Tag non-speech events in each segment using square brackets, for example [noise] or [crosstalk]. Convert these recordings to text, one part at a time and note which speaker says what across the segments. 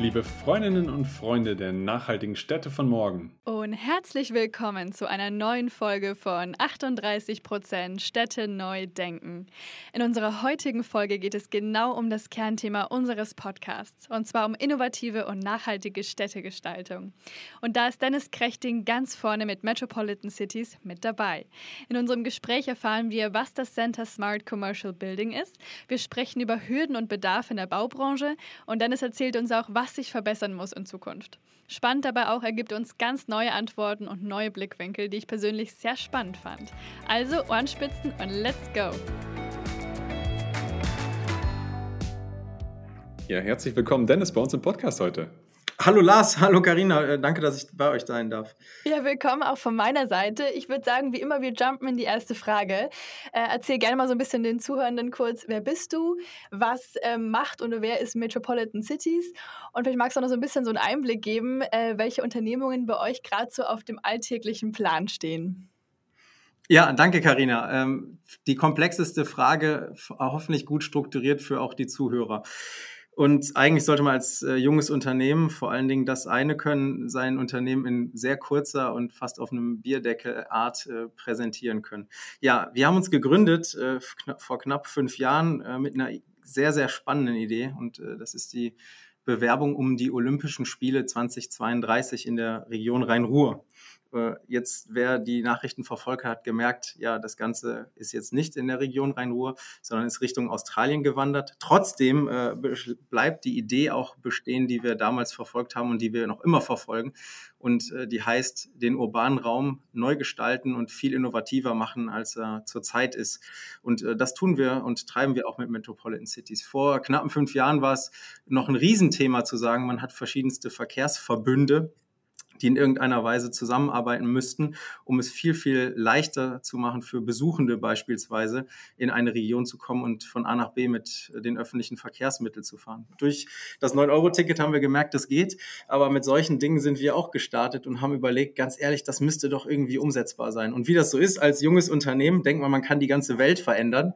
Speaker 1: Liebe Freundinnen und Freunde der nachhaltigen Städte von morgen.
Speaker 2: Und herzlich willkommen zu einer neuen Folge von 38% Städte neu denken. In unserer heutigen Folge geht es genau um das Kernthema unseres Podcasts, und zwar um innovative und nachhaltige Städtegestaltung. Und da ist Dennis Krechting ganz vorne mit Metropolitan Cities mit dabei. In unserem Gespräch erfahren wir, was das Center Smart Commercial Building ist. Wir sprechen über Hürden und Bedarf in der Baubranche und Dennis erzählt uns auch, was was sich verbessern muss in Zukunft. Spannend dabei auch, er gibt uns ganz neue Antworten und neue Blickwinkel, die ich persönlich sehr spannend fand. Also Ohrenspitzen und let's go!
Speaker 1: Ja, herzlich willkommen, Dennis, bei uns im Podcast heute.
Speaker 3: Hallo Lars, [laughs] hallo Karina, äh, danke, dass ich bei euch sein darf.
Speaker 2: Ja, willkommen auch von meiner Seite. Ich würde sagen, wie immer, wir jumpen in die erste Frage. Äh, erzähl gerne mal so ein bisschen den Zuhörenden kurz, wer bist du, was äh, macht und wer ist Metropolitan Cities? Und vielleicht magst du auch noch so ein bisschen so einen Einblick geben, äh, welche Unternehmungen bei euch gerade so auf dem alltäglichen Plan stehen.
Speaker 3: Ja, danke, Karina. Ähm, die komplexeste Frage, hoffentlich gut strukturiert für auch die Zuhörer. Und eigentlich sollte man als äh, junges Unternehmen vor allen Dingen das eine können, sein Unternehmen in sehr kurzer und fast auf einem Bierdeckelart äh, präsentieren können. Ja, wir haben uns gegründet äh, vor knapp fünf Jahren äh, mit einer sehr, sehr spannenden Idee und äh, das ist die Bewerbung um die Olympischen Spiele 2032 in der Region Rhein-Ruhr. Äh, jetzt, wer die Nachrichten verfolgt hat, gemerkt, ja, das Ganze ist jetzt nicht in der Region Rhein-Ruhr, sondern ist Richtung Australien gewandert. Trotzdem äh, bleibt die Idee auch bestehen, die wir damals verfolgt haben und die wir noch immer verfolgen. Und äh, die heißt, den urbanen Raum neu gestalten und viel innovativer machen, als er zurzeit ist. Und äh, das tun wir und treiben wir auch mit Metropolitan Cities. Vor knappen fünf Jahren war es noch ein Riesenthema zu sagen, man hat verschiedenste Verkehrsverbünde die in irgendeiner Weise zusammenarbeiten müssten, um es viel, viel leichter zu machen für Besuchende beispielsweise in eine Region zu kommen und von A nach B mit den öffentlichen Verkehrsmitteln zu fahren. Durch das 9-Euro-Ticket haben wir gemerkt, das geht, aber mit solchen Dingen sind wir auch gestartet und haben überlegt, ganz ehrlich, das müsste doch irgendwie umsetzbar sein. Und wie das so ist, als junges Unternehmen denkt man, man kann die ganze Welt verändern.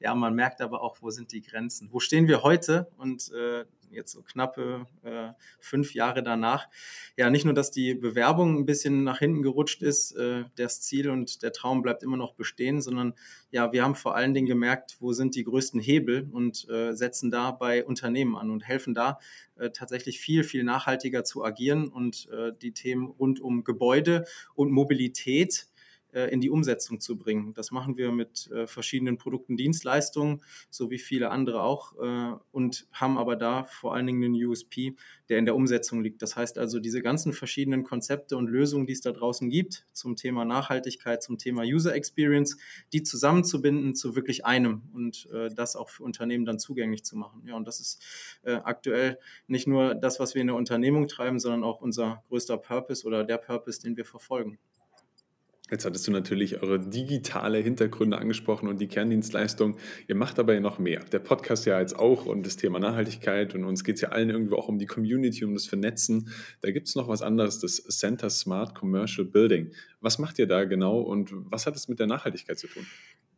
Speaker 3: Ja, man merkt aber auch, wo sind die Grenzen? Wo stehen wir heute? Und äh, jetzt so knappe äh, fünf Jahre danach. Ja, nicht nur, dass die Bewerbung ein bisschen nach hinten gerutscht ist, äh, das Ziel und der Traum bleibt immer noch bestehen, sondern ja, wir haben vor allen Dingen gemerkt, wo sind die größten Hebel und äh, setzen da bei Unternehmen an und helfen da äh, tatsächlich viel, viel nachhaltiger zu agieren und äh, die Themen rund um Gebäude und Mobilität in die Umsetzung zu bringen. Das machen wir mit äh, verschiedenen Produkten, Dienstleistungen, so wie viele andere auch, äh, und haben aber da vor allen Dingen einen USP, der in der Umsetzung liegt. Das heißt also, diese ganzen verschiedenen Konzepte und Lösungen, die es da draußen gibt, zum Thema Nachhaltigkeit, zum Thema User Experience, die zusammenzubinden zu wirklich einem und das auch für Unternehmen dann zugänglich zu machen. Ja, und das ist aktuell nicht nur das, was wir in der Unternehmung treiben, sondern auch unser größter Purpose oder der Purpose, den wir verfolgen.
Speaker 1: Jetzt hattest du natürlich eure digitale Hintergründe angesprochen und die Kerndienstleistung. Ihr macht aber ja noch mehr. Der Podcast ja jetzt auch und das Thema Nachhaltigkeit und uns geht es ja allen irgendwo auch um die Community, um das Vernetzen. Da gibt es noch was anderes, das Center Smart Commercial Building. Was macht ihr da genau und was hat es mit der Nachhaltigkeit zu tun?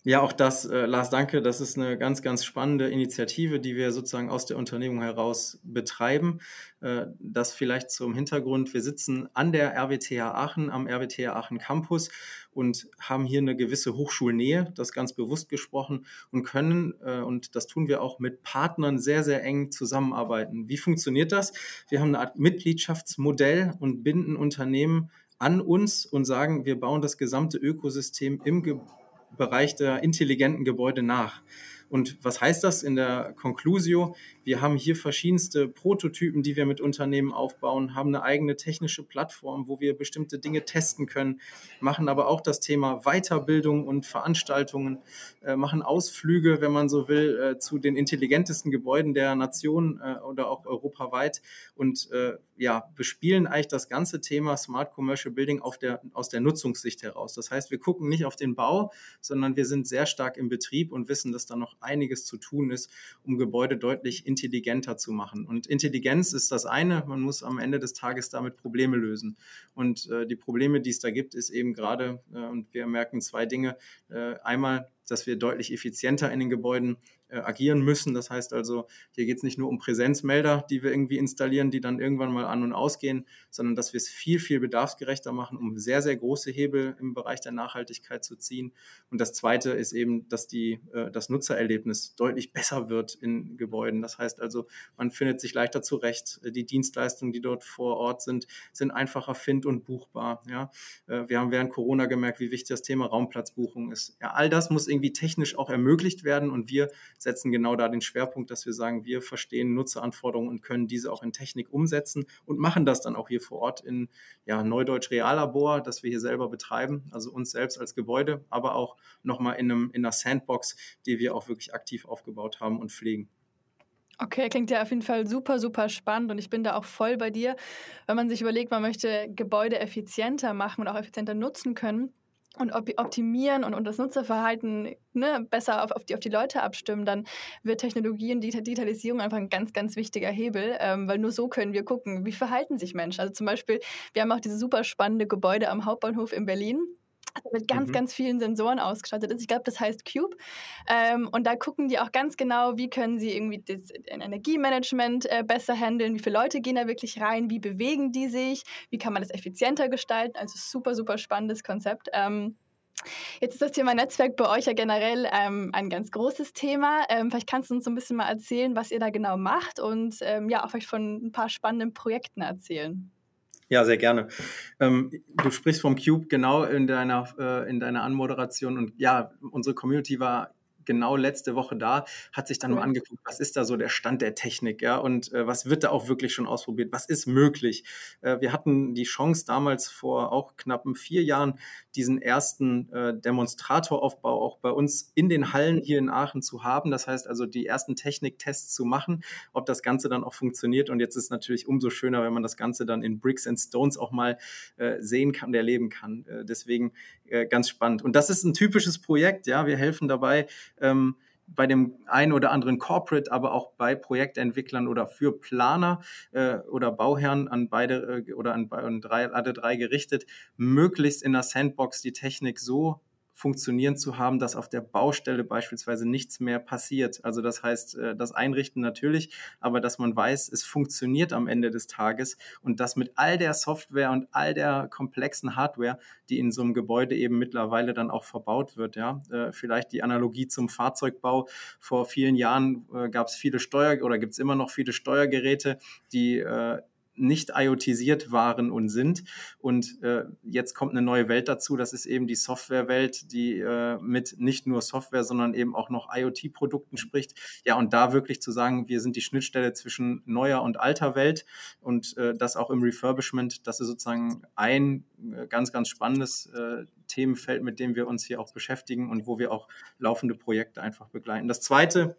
Speaker 3: Ja, auch das, äh, Lars, danke. Das ist eine ganz, ganz spannende Initiative, die wir sozusagen aus der Unternehmung heraus betreiben. Äh, das vielleicht zum Hintergrund. Wir sitzen an der RWTH Aachen, am RWTH Aachen Campus und haben hier eine gewisse Hochschulnähe, das ganz bewusst gesprochen, und können, äh, und das tun wir auch mit Partnern sehr, sehr eng zusammenarbeiten. Wie funktioniert das? Wir haben eine Art Mitgliedschaftsmodell und binden Unternehmen an uns und sagen, wir bauen das gesamte Ökosystem im Gebäude Bereich der intelligenten Gebäude nach. Und was heißt das in der Conclusio? Wir haben hier verschiedenste Prototypen, die wir mit Unternehmen aufbauen, haben eine eigene technische Plattform, wo wir bestimmte Dinge testen können, machen aber auch das Thema Weiterbildung und Veranstaltungen, äh, machen Ausflüge, wenn man so will, äh, zu den intelligentesten Gebäuden der Nation äh, oder auch europaweit und ja, bespielen eigentlich das ganze Thema Smart Commercial Building auf der, aus der Nutzungssicht heraus. Das heißt, wir gucken nicht auf den Bau, sondern wir sind sehr stark im Betrieb und wissen, dass da noch noch einiges zu tun ist, um Gebäude deutlich intelligenter zu machen. Und Intelligenz ist das eine, man muss am Ende des Tages damit Probleme lösen. Und äh, die Probleme, die es da gibt, ist eben gerade, äh, und wir merken zwei Dinge, äh, einmal, dass wir deutlich effizienter in den Gebäuden äh, agieren müssen. Das heißt also, hier geht es nicht nur um Präsenzmelder, die wir irgendwie installieren, die dann irgendwann mal an und ausgehen, sondern dass wir es viel, viel bedarfsgerechter machen, um sehr, sehr große Hebel im Bereich der Nachhaltigkeit zu ziehen. Und das Zweite ist eben, dass die, äh, das Nutzererlebnis deutlich besser wird in Gebäuden. Das heißt also, man findet sich leichter zurecht. Die Dienstleistungen, die dort vor Ort sind, sind einfacher find- und buchbar. Ja? Äh, wir haben während Corona gemerkt, wie wichtig das Thema Raumplatzbuchung ist. Ja, all das muss irgendwie technisch auch ermöglicht werden und wir setzen genau da den Schwerpunkt, dass wir sagen, wir verstehen Nutzeranforderungen und können diese auch in Technik umsetzen und machen das dann auch hier vor Ort in ja, Neudeutsch Reallabor, das wir hier selber betreiben, also uns selbst als Gebäude, aber auch nochmal in, einem, in einer Sandbox, die wir auch wirklich aktiv aufgebaut haben und pflegen.
Speaker 2: Okay, klingt ja auf jeden Fall super, super spannend und ich bin da auch voll bei dir. Wenn man sich überlegt, man möchte Gebäude effizienter machen und auch effizienter nutzen können, und optimieren und, und das Nutzerverhalten ne, besser auf, auf, die, auf die Leute abstimmen, dann wird Technologie und Digitalisierung einfach ein ganz, ganz wichtiger Hebel, ähm, weil nur so können wir gucken, wie verhalten sich Menschen. Also zum Beispiel, wir haben auch dieses super spannende Gebäude am Hauptbahnhof in Berlin mit ganz, mhm. ganz vielen Sensoren ausgestattet ist. Ich glaube, das heißt Cube. Ähm, und da gucken die auch ganz genau, wie können sie irgendwie das Energiemanagement äh, besser handeln, wie viele Leute gehen da wirklich rein, wie bewegen die sich, wie kann man das effizienter gestalten. Also super, super spannendes Konzept. Ähm, Jetzt ist das Thema Netzwerk bei euch ja generell ähm, ein ganz großes Thema. Ähm, vielleicht kannst du uns so ein bisschen mal erzählen, was ihr da genau macht und ähm, ja, auch vielleicht von ein paar spannenden Projekten erzählen.
Speaker 3: Ja, sehr gerne. Ähm, du sprichst vom Cube genau in deiner, äh, in deiner Anmoderation und ja, unsere Community war genau letzte Woche da, hat sich dann mal angeguckt, was ist da so der Stand der Technik, ja, und äh, was wird da auch wirklich schon ausprobiert, was ist möglich. Äh, wir hatten die Chance damals vor auch knappen vier Jahren, diesen ersten äh, Demonstratoraufbau auch bei uns in den Hallen hier in Aachen zu haben. Das heißt also, die ersten Techniktests zu machen, ob das Ganze dann auch funktioniert. Und jetzt ist es natürlich umso schöner, wenn man das Ganze dann in Bricks and Stones auch mal äh, sehen kann und erleben kann. Äh, deswegen äh, ganz spannend. Und das ist ein typisches Projekt, ja. Wir helfen dabei, ähm, bei dem einen oder anderen Corporate, aber auch bei Projektentwicklern oder für Planer äh, oder Bauherren an beide äh, oder an, an drei, alle drei gerichtet, möglichst in der Sandbox die Technik so funktionieren zu haben, dass auf der Baustelle beispielsweise nichts mehr passiert. Also das heißt, äh, das Einrichten natürlich, aber dass man weiß, es funktioniert am Ende des Tages und das mit all der Software und all der komplexen Hardware, die in so einem Gebäude eben mittlerweile dann auch verbaut wird. Ja, äh, vielleicht die Analogie zum Fahrzeugbau. Vor vielen Jahren äh, gab es viele Steuer oder gibt es immer noch viele Steuergeräte, die nicht IoTisiert waren und sind. Und äh, jetzt kommt eine neue Welt dazu. Das ist eben die Softwarewelt, die äh, mit nicht nur Software, sondern eben auch noch IoT-Produkten spricht. Ja, und da wirklich zu sagen, wir sind die Schnittstelle zwischen neuer und alter Welt und äh, das auch im Refurbishment, das ist sozusagen ein äh, ganz, ganz spannendes äh, Themenfeld, mit dem wir uns hier auch beschäftigen und wo wir auch laufende Projekte einfach begleiten. Das zweite,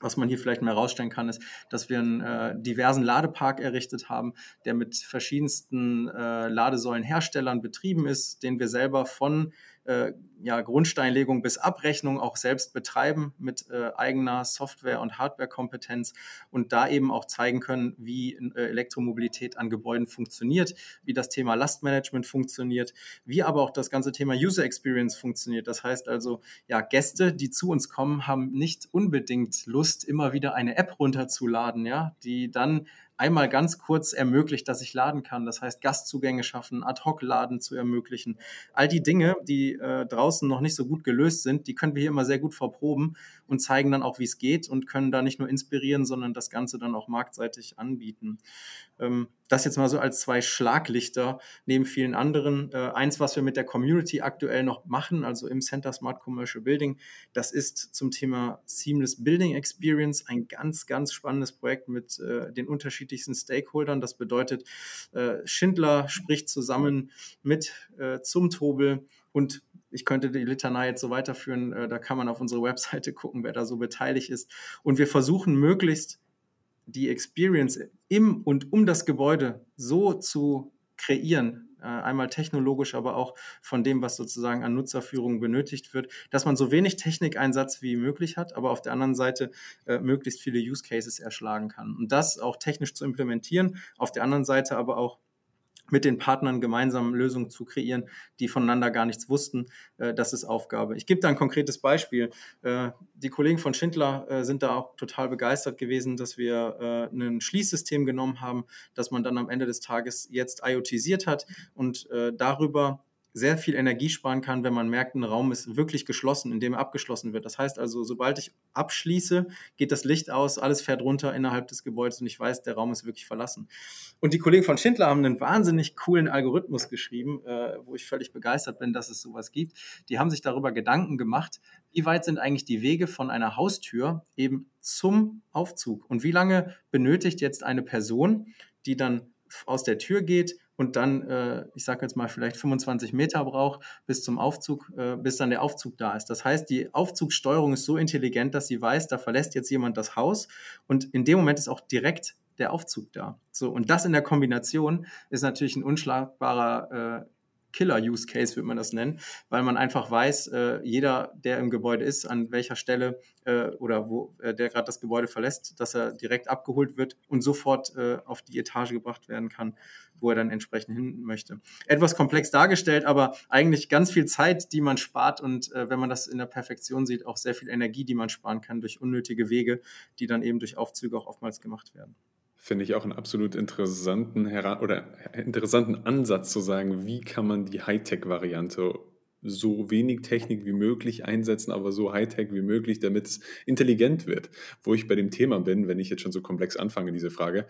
Speaker 3: was man hier vielleicht mal herausstellen kann, ist, dass wir einen äh, diversen Ladepark errichtet haben, der mit verschiedensten äh, Ladesäulenherstellern betrieben ist, den wir selber von äh, ja, Grundsteinlegung bis Abrechnung auch selbst betreiben mit äh, eigener Software- und Hardware-Kompetenz und da eben auch zeigen können, wie äh, Elektromobilität an Gebäuden funktioniert, wie das Thema Lastmanagement funktioniert, wie aber auch das ganze Thema User Experience funktioniert. Das heißt also, ja, Gäste, die zu uns kommen, haben nicht unbedingt Lust, immer wieder eine App runterzuladen, ja, die dann einmal ganz kurz ermöglicht, dass ich laden kann. Das heißt, Gastzugänge schaffen, Ad-Hoc-Laden zu ermöglichen. All die Dinge, die äh, draußen noch nicht so gut gelöst sind, die können wir hier immer sehr gut verproben und zeigen dann auch, wie es geht und können da nicht nur inspirieren, sondern das Ganze dann auch marktseitig anbieten. Ähm, das jetzt mal so als zwei Schlaglichter neben vielen anderen. Äh, eins, was wir mit der Community aktuell noch machen, also im Center Smart Commercial Building, das ist zum Thema Seamless Building Experience ein ganz, ganz spannendes Projekt mit äh, den unterschiedlichsten Stakeholdern. Das bedeutet, äh, Schindler spricht zusammen mit äh, zum Tobel und ich könnte die Litanei jetzt so weiterführen. Äh, da kann man auf unsere Webseite gucken, wer da so beteiligt ist. Und wir versuchen möglichst die Experience im und um das Gebäude so zu kreieren, einmal technologisch, aber auch von dem, was sozusagen an Nutzerführung benötigt wird, dass man so wenig Technikeinsatz wie möglich hat, aber auf der anderen Seite äh, möglichst viele Use Cases erschlagen kann. Und das auch technisch zu implementieren, auf der anderen Seite aber auch mit den Partnern gemeinsam Lösungen zu kreieren, die voneinander gar nichts wussten. Äh, das ist Aufgabe. Ich gebe da ein konkretes Beispiel. Äh, die Kollegen von Schindler äh, sind da auch total begeistert gewesen, dass wir ein Schließsystem genommen haben, das man dann am Ende des Tages jetzt IoTisiert hat und darüber sehr viel Energie sparen kann, wenn man merkt, ein Raum ist wirklich geschlossen, in dem er abgeschlossen wird. Das heißt also, sobald ich abschließe, geht das Licht aus, alles fährt runter innerhalb des Gebäudes und ich weiß, der Raum ist wirklich verlassen. Und die Kollegen von Schindler haben einen wahnsinnig coolen Algorithmus geschrieben, äh, wo ich völlig begeistert bin, dass es sowas gibt. Die haben sich darüber Gedanken gemacht, wie weit sind eigentlich die Wege von einer Haustür eben zum Aufzug und wie lange benötigt jetzt eine Person, die dann aus der Tür geht und dann, äh, ich sage jetzt mal, vielleicht 25 Meter braucht bis zum Aufzug, äh, bis dann der Aufzug da ist. Das heißt, die Aufzugssteuerung ist so intelligent, dass sie weiß, da verlässt jetzt jemand das Haus und in dem Moment ist auch direkt der Aufzug da. So, und das in der Kombination ist natürlich ein unschlagbarer äh, Killer-Use-Case, würde man das nennen, weil man einfach weiß, äh, jeder, der im Gebäude ist, an welcher Stelle äh, oder wo äh, der gerade das Gebäude verlässt, dass er direkt abgeholt wird und sofort äh, auf die Etage gebracht werden kann, wo er dann entsprechend hin möchte. Etwas komplex dargestellt, aber eigentlich ganz viel Zeit, die man spart und äh, wenn man das in der Perfektion sieht, auch sehr viel Energie, die man sparen kann durch unnötige Wege, die dann eben durch Aufzüge auch oftmals gemacht werden.
Speaker 1: Finde ich auch einen absolut interessanten, oder interessanten Ansatz zu sagen, wie kann man die Hightech-Variante so wenig Technik wie möglich einsetzen, aber so Hightech wie möglich, damit es intelligent wird. Wo ich bei dem Thema bin, wenn ich jetzt schon so komplex anfange, diese Frage,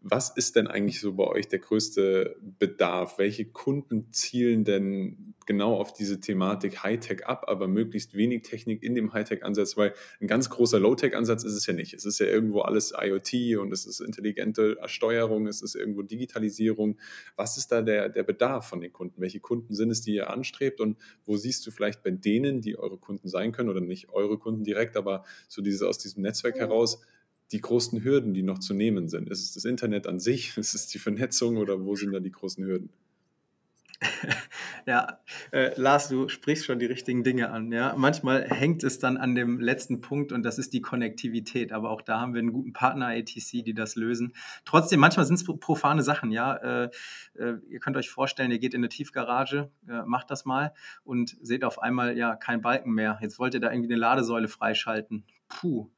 Speaker 1: was ist denn eigentlich so bei euch der größte Bedarf? Welche Kunden zielen denn genau auf diese Thematik Hightech ab, aber möglichst wenig Technik in dem Hightech-Ansatz? Weil ein ganz großer Low-Tech-Ansatz ist es ja nicht. Es ist ja irgendwo alles IoT und es ist intelligente Steuerung, es ist irgendwo Digitalisierung. Was ist da der, der Bedarf von den Kunden? Welche Kunden sind es, die ihr anstrebt und wo siehst du vielleicht bei denen, die eure Kunden sein können oder nicht eure Kunden direkt, aber so dieses aus diesem Netzwerk heraus, die großen Hürden, die noch zu nehmen sind? Ist es das Internet an sich? [laughs] Ist es die Vernetzung oder wo sind da die großen Hürden? [laughs]
Speaker 3: ja, äh, Lars, du sprichst schon die richtigen Dinge an. Ja, manchmal hängt es dann an dem letzten Punkt und das ist die Konnektivität. Aber auch da haben wir einen guten Partner ATC, die das lösen. Trotzdem, manchmal sind es profane Sachen. Ja, äh, äh, ihr könnt euch vorstellen, ihr geht in eine Tiefgarage, äh, macht das mal und seht auf einmal ja kein Balken mehr. Jetzt wollt ihr da irgendwie eine Ladesäule freischalten. Puh,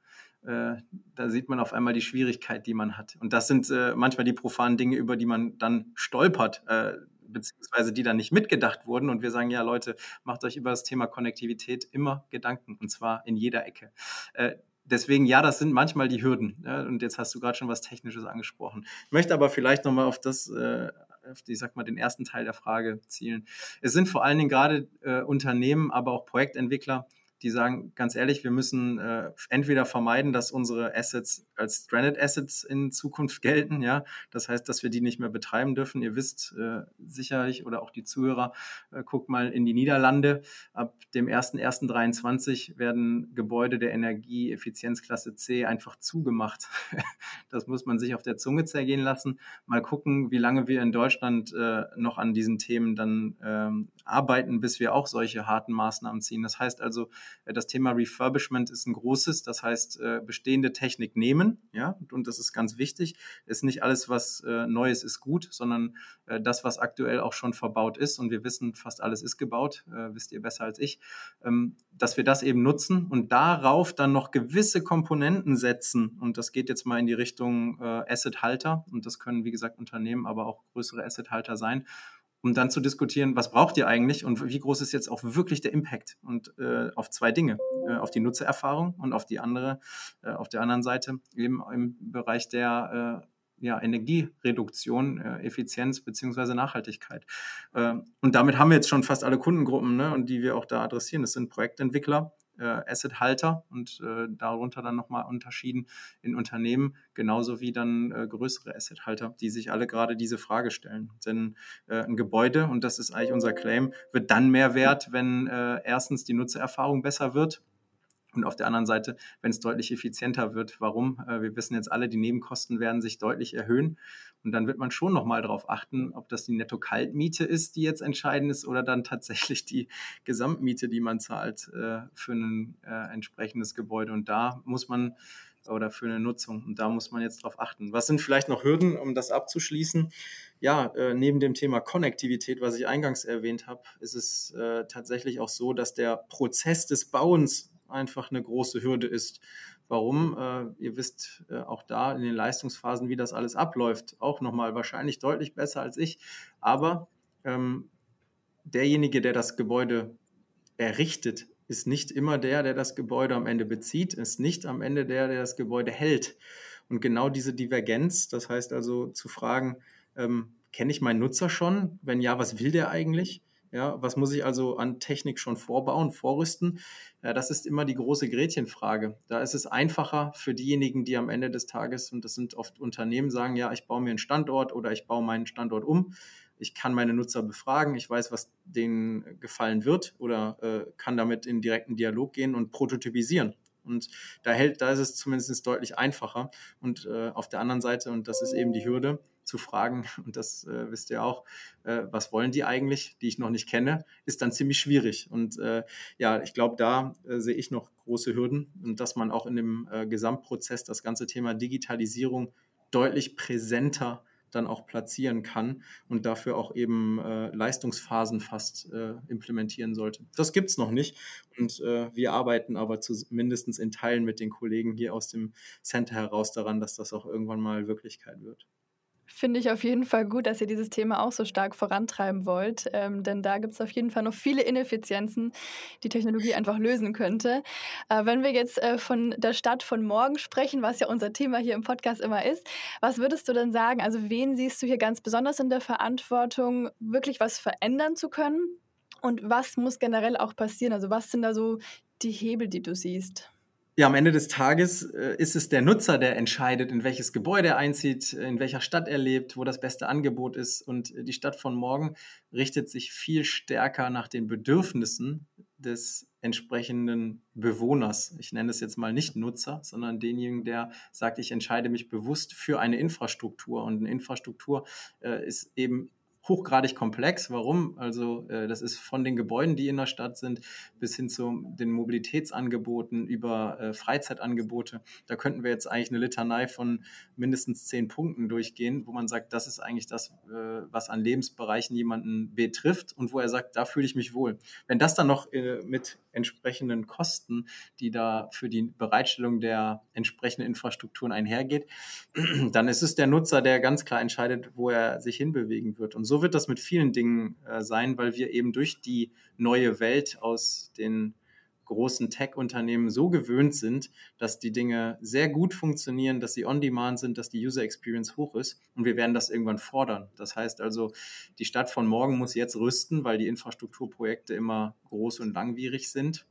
Speaker 3: äh, da sieht man auf einmal die Schwierigkeit, die man hat. Und das sind äh, manchmal die profanen Dinge, über die man dann stolpert, äh, beziehungsweise die dann nicht mitgedacht wurden. Und wir sagen, ja Leute, macht euch über das Thema Konnektivität immer Gedanken, und zwar in jeder Ecke. Äh, deswegen, ja, das sind manchmal die Hürden. Ja, und jetzt hast du gerade schon was Technisches angesprochen. Ich möchte aber vielleicht nochmal auf das, äh, die, sag mal, den ersten Teil der Frage zielen. Es sind vor allen Dingen gerade äh, Unternehmen, aber auch Projektentwickler, die sagen, ganz ehrlich, wir müssen äh, entweder vermeiden, dass unsere Assets als Stranded Assets in Zukunft [laughs] gelten, ja. Das heißt, dass wir die nicht mehr betreiben dürfen. Ihr wisst äh, sicherlich oder auch die Zuhörer, äh, guckt mal in die Niederlande. Ab dem 1.1.23 werden Gebäude der Energieeffizienzklasse C einfach zugemacht. [laughs] das muss man sich auf der Zunge zergehen lassen. Mal gucken, wie lange wir in Deutschland äh, noch an diesen Themen dann ähm, arbeiten, bis wir auch solche harten Maßnahmen ziehen. Das heißt also, äh, das Thema Refurbishment ist ein großes, das heißt, äh, bestehende Technik nehmen, ja, und das ist ganz wichtig. Ist nicht alles, was äh, Neues ist gut, sondern das, was aktuell auch schon verbaut ist, und wir wissen, fast alles ist gebaut, wisst ihr besser als ich, ähm, dass wir das eben nutzen und darauf dann noch gewisse Komponenten setzen. Und das geht jetzt mal in die Richtung Asset-Halter, und das können, wie gesagt, Unternehmen, aber auch größere Asset-Halter sein um dann zu diskutieren, was braucht ihr eigentlich und wie groß ist jetzt auch wirklich der Impact und äh, auf zwei Dinge, äh, auf die Nutzererfahrung und auf die andere, äh, auf der anderen Seite eben im Bereich der äh, ja, Energiereduktion, äh, Effizienz beziehungsweise Nachhaltigkeit. Äh, und damit haben wir jetzt schon fast alle Kundengruppen, ne, und die wir auch da adressieren. Das sind Projektentwickler, äh, Asset-Halter und äh, darunter dann nochmal unterschieden in Unternehmen, genauso wie dann äh, größere Asset-Halter, die sich alle gerade diese Frage stellen. Denn äh, ein Gebäude, und das ist eigentlich unser Claim, wird dann mehr wert, wenn äh, erstens die Nutzererfahrung besser wird Und auf der anderen Seite, wenn es deutlich effizienter wird, warum? Äh, wir wissen jetzt alle, die Nebenkosten werden sich deutlich erhöhen. Und dann wird man schon nochmal darauf achten, ob das die Netto-Kaltmiete ist, die jetzt entscheidend ist, oder dann tatsächlich die Gesamtmiete, die man zahlt äh, für ein äh, entsprechendes Gebäude. Und da muss man oder für eine Nutzung. Und da muss man jetzt darauf achten. Was sind vielleicht noch Hürden, um das abzuschließen? Ja, neben dem Thema Konnektivität, was ich eingangs erwähnt habe, ist es tatsächlich auch so, dass der Prozess des Bauens einfach eine große Hürde ist. Warum? Äh, ihr wisst äh, auch da in den Leistungsphasen, wie das alles abläuft, auch nochmal wahrscheinlich deutlich besser als ich. Aber ähm, derjenige, der das Gebäude errichtet, ist nicht immer der, der das Gebäude am Ende bezieht, ist nicht am Ende der, der das Gebäude hält. Und genau diese Divergenz, das heißt also zu fragen, ähm, kenne ich meinen Nutzer schon? Wenn ja, was will der eigentlich? Ja, was muss ich also an Technik schon vorbauen, vorrüsten? Ja, das ist immer die große Gretchenfrage. Da ist es einfacher für diejenigen, die am Ende des Tages, und das sind oft Unternehmen, sagen, ja, ich baue mir einen Standort oder ich baue meinen Standort um. Ich kann meine Nutzer befragen, ich weiß, was denen gefallen wird oder äh, kann damit in direkten Dialog gehen und prototypisieren. Und da, hält, da ist es zumindest deutlich einfacher. Und äh, auf der anderen Seite, und das ist eben die Hürde, zu fragen, [laughs] und das äh, wisst ihr auch, äh, was wollen die eigentlich, die ich noch nicht kenne, ist dann ziemlich schwierig. Und äh, ja, ich glaube, da äh, sehe ich noch große Hürden und dass man auch in dem äh, Gesamtprozess das ganze Thema Digitalisierung deutlich präsenter dann auch platzieren kann und dafür auch eben äh, Leistungsphasen fast äh, implementieren sollte. Das gibt es noch nicht und äh, wir arbeiten aber zumindest in Teilen mit den Kollegen hier aus dem Center heraus daran, dass das auch irgendwann mal Wirklichkeit wird.
Speaker 2: Finde ich auf jeden Fall gut, dass ihr dieses Thema auch so stark vorantreiben wollt, ähm, denn da gibt es auf jeden Fall noch viele Ineffizienzen, die Technologie einfach lösen könnte. Äh, wenn wir jetzt äh, von der Stadt von morgen sprechen, was ja unser Thema hier im Podcast immer ist, was würdest du denn sagen? Also wen siehst du hier ganz besonders in der Verantwortung, wirklich was verändern zu können? Und was muss generell auch passieren? Also was sind da so die Hebel, die du siehst?
Speaker 3: Ja, am Ende des Tages äh, ist es der Nutzer, der entscheidet, in welches Gebäude er einzieht, in welcher Stadt er lebt, wo das beste Angebot ist. Und die Stadt von morgen richtet sich viel stärker nach den Bedürfnissen des entsprechenden Bewohners. Ich nenne es jetzt mal nicht Nutzer, sondern denjenigen, der sagt, ich entscheide mich bewusst für eine Infrastruktur. Und eine Infrastruktur äh, ist eben hochgradig komplex. Warum? Also äh, das ist von den Gebäuden, die in der Stadt sind, bis hin zu den Mobilitätsangeboten über äh, Freizeitangebote. Da könnten wir jetzt eigentlich eine Litanei von mindestens zehn Punkten durchgehen, wo man sagt, das ist eigentlich das, äh, was an Lebensbereichen jemanden betrifft und wo er sagt, da fühle ich mich wohl. Wenn das dann noch äh, mit entsprechenden Kosten, die da für die Bereitstellung der entsprechenden Infrastrukturen einhergeht, [clears throat] dann ist es der Nutzer, der ganz klar entscheidet, wo er sich hinbewegen wird. Und so wird das mit vielen Dingen äh, sein, weil wir eben durch die neue Welt aus den großen Tech-Unternehmen so gewöhnt sind, dass die Dinge sehr gut funktionieren, dass sie on-demand sind, dass die User Experience hoch ist und wir werden das irgendwann fordern. Das heißt also, die Stadt von morgen muss jetzt rüsten, weil die Infrastrukturprojekte immer groß und langwierig sind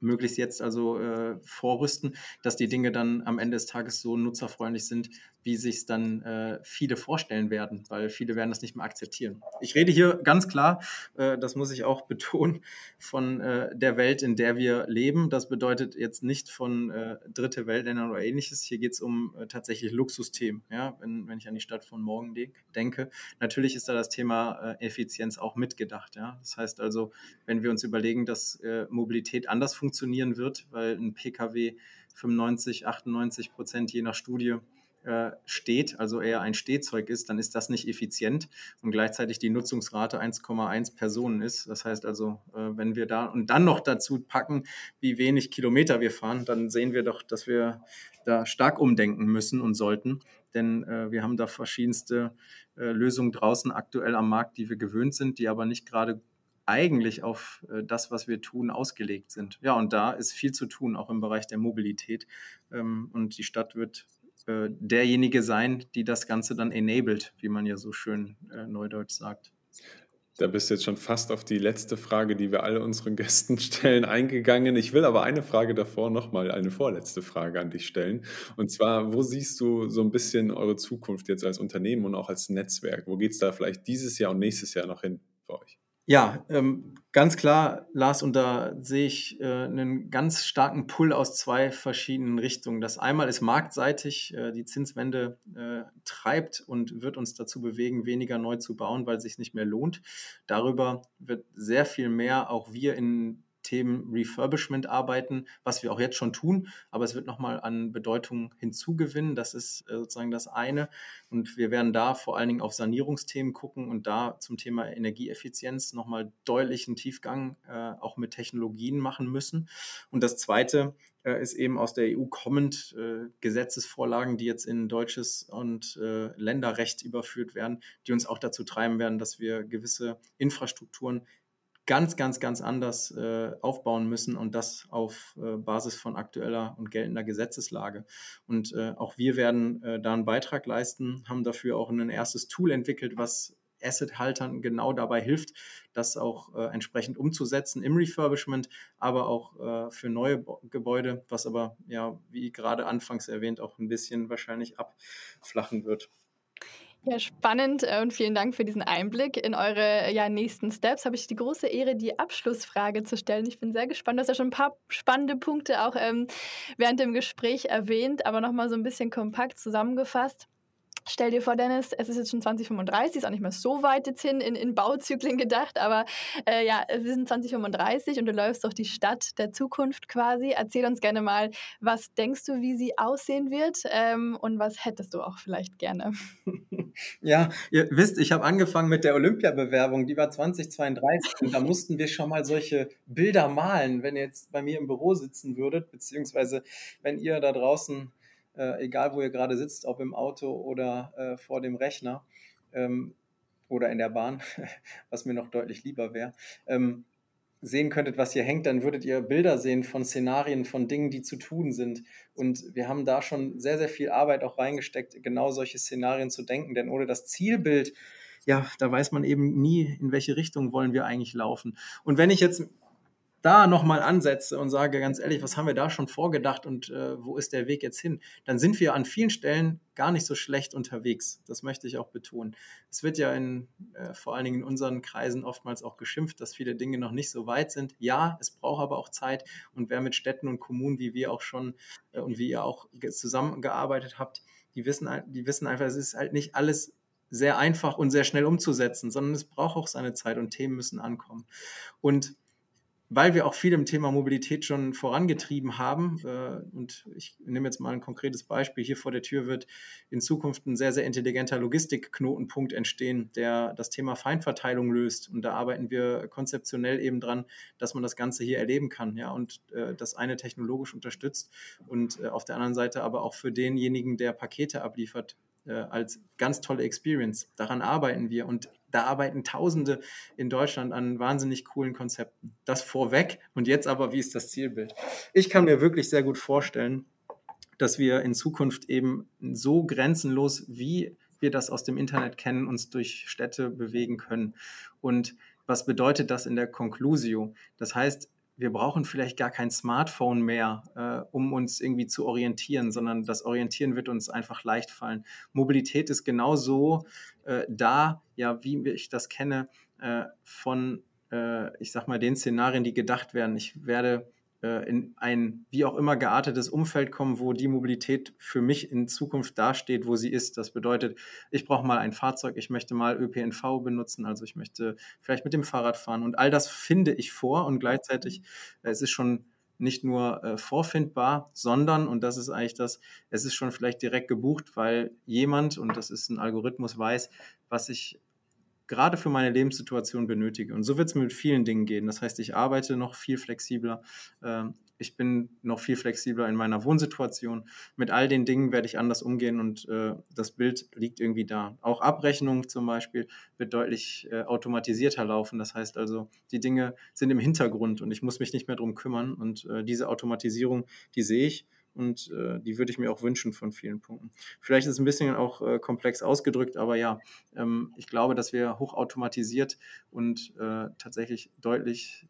Speaker 3: möglichst jetzt also äh, vorrüsten, dass die Dinge dann am Ende des Tages so nutzerfreundlich sind, wie sich es dann äh, viele vorstellen werden, weil viele werden das nicht mehr akzeptieren. Ich rede hier ganz klar, äh, das muss ich auch [laughs] betonen, von äh, der Welt, in der wir leben. Das bedeutet jetzt nicht von äh, dritte Weltländern oder ähnliches. Hier geht es um äh, tatsächlich Luxusthemen, ja? wenn, wenn ich an die Stadt von morgen de denke. Natürlich ist da das Thema äh, Effizienz auch mitgedacht. Ja? Das heißt also, wenn wir uns überlegen, dass Mobilität anders funktionieren wird, weil ein Pkw 95, 98 Prozent je nach Studie äh, steht, also eher ein Stehzeug ist, dann ist das nicht effizient und gleichzeitig die Nutzungsrate 1,1 Personen ist. Das heißt also, äh, wenn wir da und dann noch dazu packen, wie wenig Kilometer wir fahren, dann sehen wir doch, dass wir da stark umdenken müssen und sollten. Denn äh, wir haben da verschiedenste Lösungen draußen aktuell am Markt, die wir gewöhnt sind, die aber nicht gerade eigentlich auf das, was wir tun, ausgelegt sind. Ja, und da ist viel zu tun, auch im Bereich der Mobilität. Ähm, und die Stadt wird äh, derjenige sein, die das Ganze dann enabled, wie man ja so schön äh, neudeutsch sagt.
Speaker 1: Da bist du jetzt schon fast auf die letzte Frage, die wir alle unseren [laughs] Gästen stellen, eingegangen. Ich will aber eine Frage davor nochmal, eine vorletzte Frage an dich stellen. Und zwar, wo siehst du so ein bisschen eure Zukunft jetzt als Unternehmen und auch als Netzwerk? Wo geht es da vielleicht dieses Jahr und nächstes Jahr noch hin für euch?
Speaker 3: Ja, ähm, ganz klar, Lars, und da sehe ich äh, einen ganz starken Pull aus zwei verschiedenen Richtungen. Das einmal ist marktseitig, äh, die Zinswende äh, treibt und wird uns dazu bewegen, weniger neu zu bauen, weil es sich nicht mehr lohnt. Darüber wird sehr viel mehr auch wir in Themen Refurbishment arbeiten, was wir auch jetzt schon tun, aber es wird nochmal an Bedeutung hinzugewinnen. Das ist äh, sozusagen das eine. Und wir werden da vor allen Dingen auf Sanierungsthemen gucken und da zum Thema Energieeffizienz nochmal deutlichen Tiefgang äh, auch mit Technologien machen müssen. Und das zweite äh, ist eben aus der EU kommend äh, Gesetzesvorlagen, die jetzt in deutsches und äh, Länderrecht überführt werden, die uns auch dazu treiben werden, dass wir gewisse Infrastrukturen ganz, ganz, ganz anders äh, aufbauen müssen und das auf äh, Basis von aktueller und geltender Gesetzeslage. Und äh, auch wir werden äh, da einen Beitrag leisten, haben dafür auch ein erstes Tool entwickelt, was Asset-Haltern genau dabei hilft, das auch äh, entsprechend umzusetzen im Refurbishment, aber auch äh, für neue Bo Gebäude, was aber ja, wie gerade anfangs erwähnt, auch ein bisschen wahrscheinlich abflachen wird.
Speaker 2: Ja, spannend äh, und vielen Dank für diesen Einblick in eure ja, nächsten Steps. Habe ich die große Ehre, die Abschlussfrage zu stellen. Ich bin sehr gespannt. Du hast ja schon ein paar spannende Punkte auch ähm, während dem Gespräch erwähnt, aber nochmal so ein bisschen kompakt zusammengefasst. Stell dir vor, Dennis, es ist jetzt schon 2035, ist auch nicht mehr so weit jetzt hin in, in Bauzyklen gedacht, aber äh, ja, wir sind 2035 und du läufst durch die Stadt der Zukunft quasi. Erzähl uns gerne mal, was denkst du, wie sie aussehen wird ähm, und was hättest du auch vielleicht gerne? [laughs]
Speaker 3: Ja, ihr wisst, ich habe angefangen mit der Olympiabewerbung, die war 2032 und da mussten wir schon mal solche Bilder malen, wenn ihr jetzt bei mir im Büro sitzen würdet, beziehungsweise wenn ihr da draußen äh, egal wo ihr gerade sitzt, ob im Auto oder äh, vor dem Rechner ähm, oder in der Bahn, [laughs] was mir noch deutlich lieber wäre, ähm, sehen könntet, was hier hängt, dann würdet ihr Bilder sehen von Szenarien, von Dingen, die zu tun sind. Und wir haben da schon sehr, sehr viel Arbeit auch reingesteckt, genau solche Szenarien zu denken. Denn ohne das Zielbild, ja, da weiß man eben nie, in welche Richtung wollen wir eigentlich laufen. Und wenn ich jetzt da nochmal ansetze und sage ganz ehrlich, was haben wir da schon vorgedacht und äh, wo ist der Weg jetzt hin, dann sind wir an vielen Stellen gar nicht so schlecht unterwegs. Das möchte ich auch betonen. Es wird ja in, äh, vor allen Dingen in unseren Kreisen oftmals auch geschimpft, dass viele Dinge noch nicht so weit sind. Ja, es braucht aber auch Zeit und wer mit Städten und Kommunen, wie wir auch schon äh, und wie ihr auch zusammengearbeitet habt, die wissen, die wissen einfach, es ist halt nicht alles sehr einfach und sehr schnell umzusetzen, sondern es braucht auch seine Zeit und Themen müssen ankommen. Und weil wir auch viel im Thema Mobilität schon vorangetrieben haben. Äh, und ich nehme jetzt mal ein konkretes Beispiel. Hier vor der Tür wird in Zukunft ein sehr, sehr intelligenter Logistikknotenpunkt entstehen, der das Thema Feinverteilung löst. Und da arbeiten wir konzeptionell eben dran, dass man das Ganze hier erleben kann. Ja, und äh, das eine technologisch unterstützt und äh, auf der anderen Seite aber auch für denjenigen, der Pakete abliefert, als ganz tolle Experience. Daran arbeiten wir. Und da arbeiten Tausende in Deutschland an wahnsinnig coolen Konzepten. Das vorweg. Und jetzt aber, wie ist das Zielbild? Ich kann mir wirklich sehr gut vorstellen, dass wir in Zukunft eben so grenzenlos, wie wir das aus dem Internet kennen, uns durch Städte bewegen können. Und was bedeutet das in der Conclusio? Das heißt, wir brauchen vielleicht gar kein Smartphone mehr, äh, um uns irgendwie zu orientieren, sondern das Orientieren wird uns einfach leicht fallen. Mobilität ist genauso äh, da, ja, wie ich das kenne, äh, von, äh, ich sag mal, den Szenarien, die gedacht werden. Ich werde in ein wie auch immer geartetes Umfeld kommen, wo die Mobilität für mich in Zukunft dasteht, wo sie ist. Das bedeutet, ich brauche mal ein Fahrzeug, ich möchte mal ÖPNV benutzen, also ich möchte vielleicht mit dem Fahrrad fahren. Und all das finde ich vor und gleichzeitig äh, es ist schon nicht nur äh, vorfindbar, sondern, und das ist eigentlich das, es ist schon vielleicht direkt gebucht, weil jemand, und das ist ein Algorithmus, weiß, was ich gerade für meine Lebenssituation benötige. Und so wird es mit vielen Dingen gehen. Das heißt, ich arbeite noch viel flexibler. Ähm, ich bin noch viel flexibler in meiner Wohnsituation. Mit all den Dingen werde ich anders umgehen und äh, das Bild liegt irgendwie da. Auch Abrechnung zum Beispiel wird deutlich äh, automatisierter laufen. Das heißt also, die Dinge sind im Hintergrund und ich muss mich nicht mehr darum kümmern. Und äh, diese Automatisierung, die sehe ich und äh, die würde ich mir auch wünschen von vielen Punkten. Vielleicht ist es ein bisschen auch äh, komplex ausgedrückt, aber ja, ähm, ich glaube, dass wir hochautomatisiert und äh, tatsächlich deutlich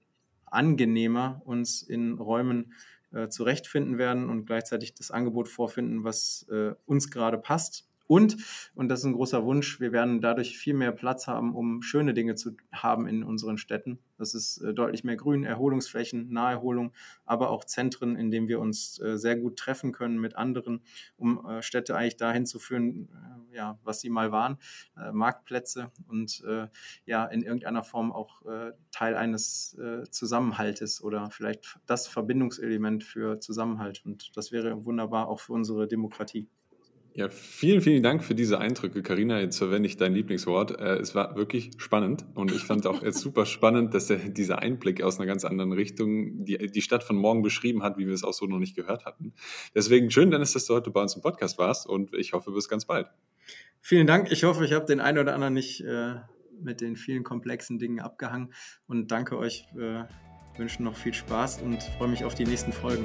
Speaker 3: angenehmer uns in Räumen äh, zurechtfinden werden und gleichzeitig das Angebot vorfinden, was äh, uns gerade passt Und, und das ist ein großer Wunsch, wir werden dadurch viel mehr Platz haben, um schöne Dinge zu haben in unseren Städten. Das ist äh, deutlich mehr Grün, Erholungsflächen, Naherholung, aber auch Zentren, in denen wir uns äh, sehr gut treffen können mit anderen, um äh, Städte eigentlich dahin zu führen, ja, was sie mal waren, Marktplätze und ja, in irgendeiner Form auch Teil eines Zusammenhaltes oder vielleicht das Verbindungselement für Zusammenhalt. Und das wäre wunderbar auch für unsere Demokratie.
Speaker 1: Ja, vielen, vielen Dank für diese Eindrücke, Karina. Jetzt verwende ich dein Lieblingswort. Äh, es war wirklich spannend und ich fand auch jetzt super spannend, dass der, dieser Einblick aus einer ganz anderen Richtung die, die Stadt von morgen beschrieben hat, wie wir es auch so noch nicht gehört hatten. Deswegen schön, Dennis, dass du heute bei uns im Podcast warst und ich hoffe, bis ganz bald.
Speaker 3: Vielen Dank. Ich hoffe, ich habe den einen oder anderen nicht äh, mit den vielen komplexen Dingen abgehangen und danke euch. Äh, wünsche noch viel Spaß und freue mich auf die nächsten Folgen.